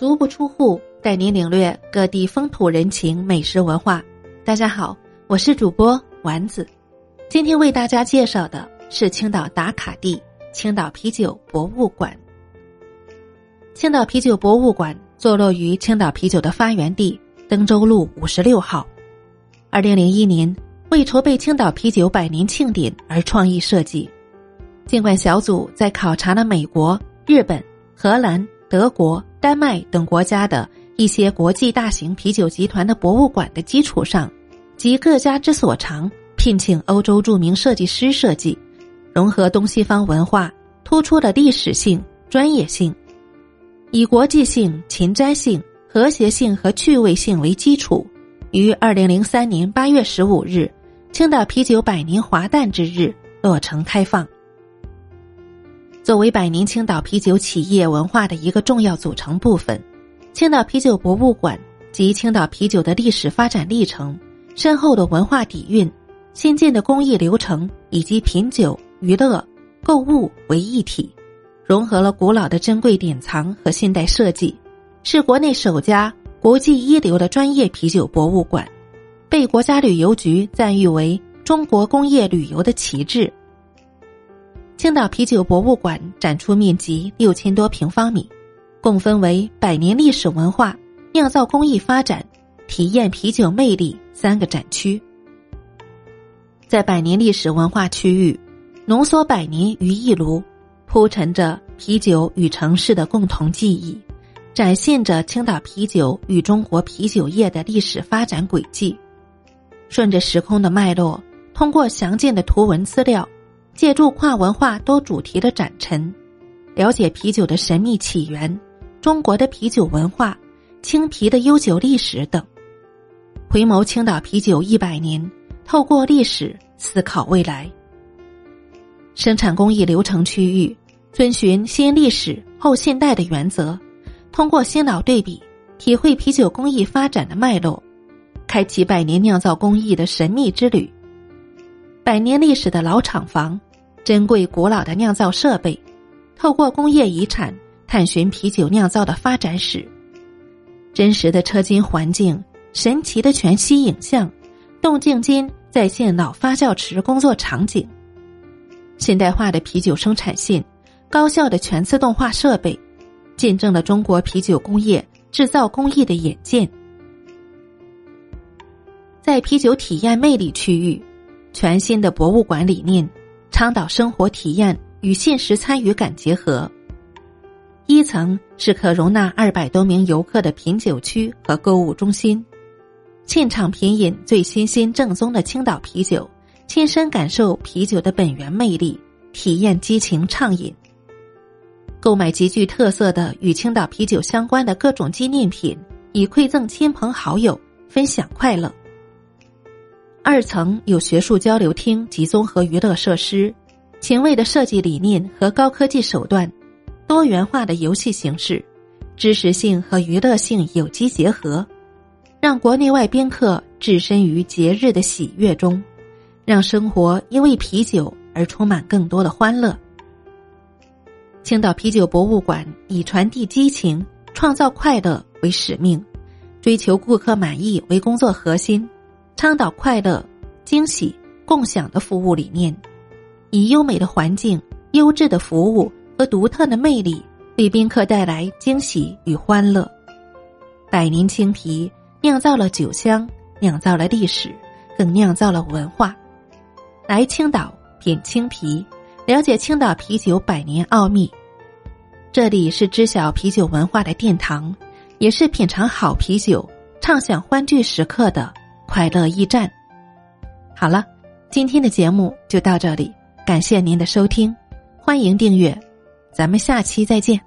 足不出户，带您领略各地风土人情、美食文化。大家好，我是主播丸子，今天为大家介绍的是青岛打卡地——青岛啤酒博物馆。青岛啤酒博物馆坐落于青岛啤酒的发源地登州路五十六号。二零零一年，为筹备青岛啤酒百年庆典而创意设计。尽管小组在考察了美国、日本、荷兰。德国、丹麦等国家的一些国际大型啤酒集团的博物馆的基础上，集各家之所长，聘请欧洲著名设计师设计，融合东西方文化，突出了历史性、专业性，以国际性、前瞻性、和谐性和趣味性为基础，于二零零三年八月十五日，青岛啤酒百年华诞之日落成开放。作为百年青岛啤酒企业文化的一个重要组成部分，青岛啤酒博物馆及青岛啤酒的历史发展历程、深厚的文化底蕴、先进的工艺流程以及品酒、娱乐、购物为一体，融合了古老的珍贵典藏和现代设计，是国内首家国际一流的专业啤酒博物馆，被国家旅游局赞誉为中国工业旅游的旗帜。青岛啤酒博物馆展出面积六千多平方米，共分为百年历史文化、酿造工艺发展、体验啤酒魅力三个展区。在百年历史文化区域，浓缩百年于一炉，铺陈着啤酒与城市的共同记忆，展现着青岛啤酒与中国啤酒业的历史发展轨迹。顺着时空的脉络，通过详尽的图文资料。借助跨文化多主题的展陈，了解啤酒的神秘起源、中国的啤酒文化、青啤的悠久历史等，回眸青岛啤酒一百年，透过历史思考未来。生产工艺流程区域遵循先历史后现代的原则，通过新老对比，体会啤酒工艺发展的脉络，开启百年酿造工艺的神秘之旅。百年历史的老厂房。珍贵古老的酿造设备，透过工业遗产探寻啤酒酿造的发展史。真实的车间环境，神奇的全息影像，动静间再现老发酵池工作场景。现代化的啤酒生产线，高效的全自动化设备，见证了中国啤酒工业制造工艺的演进。在啤酒体验魅力区域，全新的博物馆理念。倡导生活体验与现实参与感结合。一层是可容纳二百多名游客的品酒区和购物中心，现场品饮最新鲜正宗的青岛啤酒，亲身感受啤酒的本源魅力，体验激情畅饮。购买极具特色的与青岛啤酒相关的各种纪念品，以馈赠亲朋好友，分享快乐。二层有学术交流厅及综合娱乐设施，前卫的设计理念和高科技手段，多元化的游戏形式，知识性和娱乐性有机结合，让国内外宾客置身于节日的喜悦中，让生活因为啤酒而充满更多的欢乐。青岛啤酒博物馆以传递激情、创造快乐为使命，追求顾客满意为工作核心。倡导快乐、惊喜、共享的服务理念，以优美的环境、优质的服务和独特的魅力，为宾客带来惊喜与欢乐。百年青啤酿造了酒香，酿造了历史，更酿造了文化。来青岛品青啤，了解青岛啤酒百年奥秘。这里是知晓啤酒文化的殿堂，也是品尝好啤酒、畅享欢聚时刻的。快乐驿站，好了，今天的节目就到这里，感谢您的收听，欢迎订阅，咱们下期再见。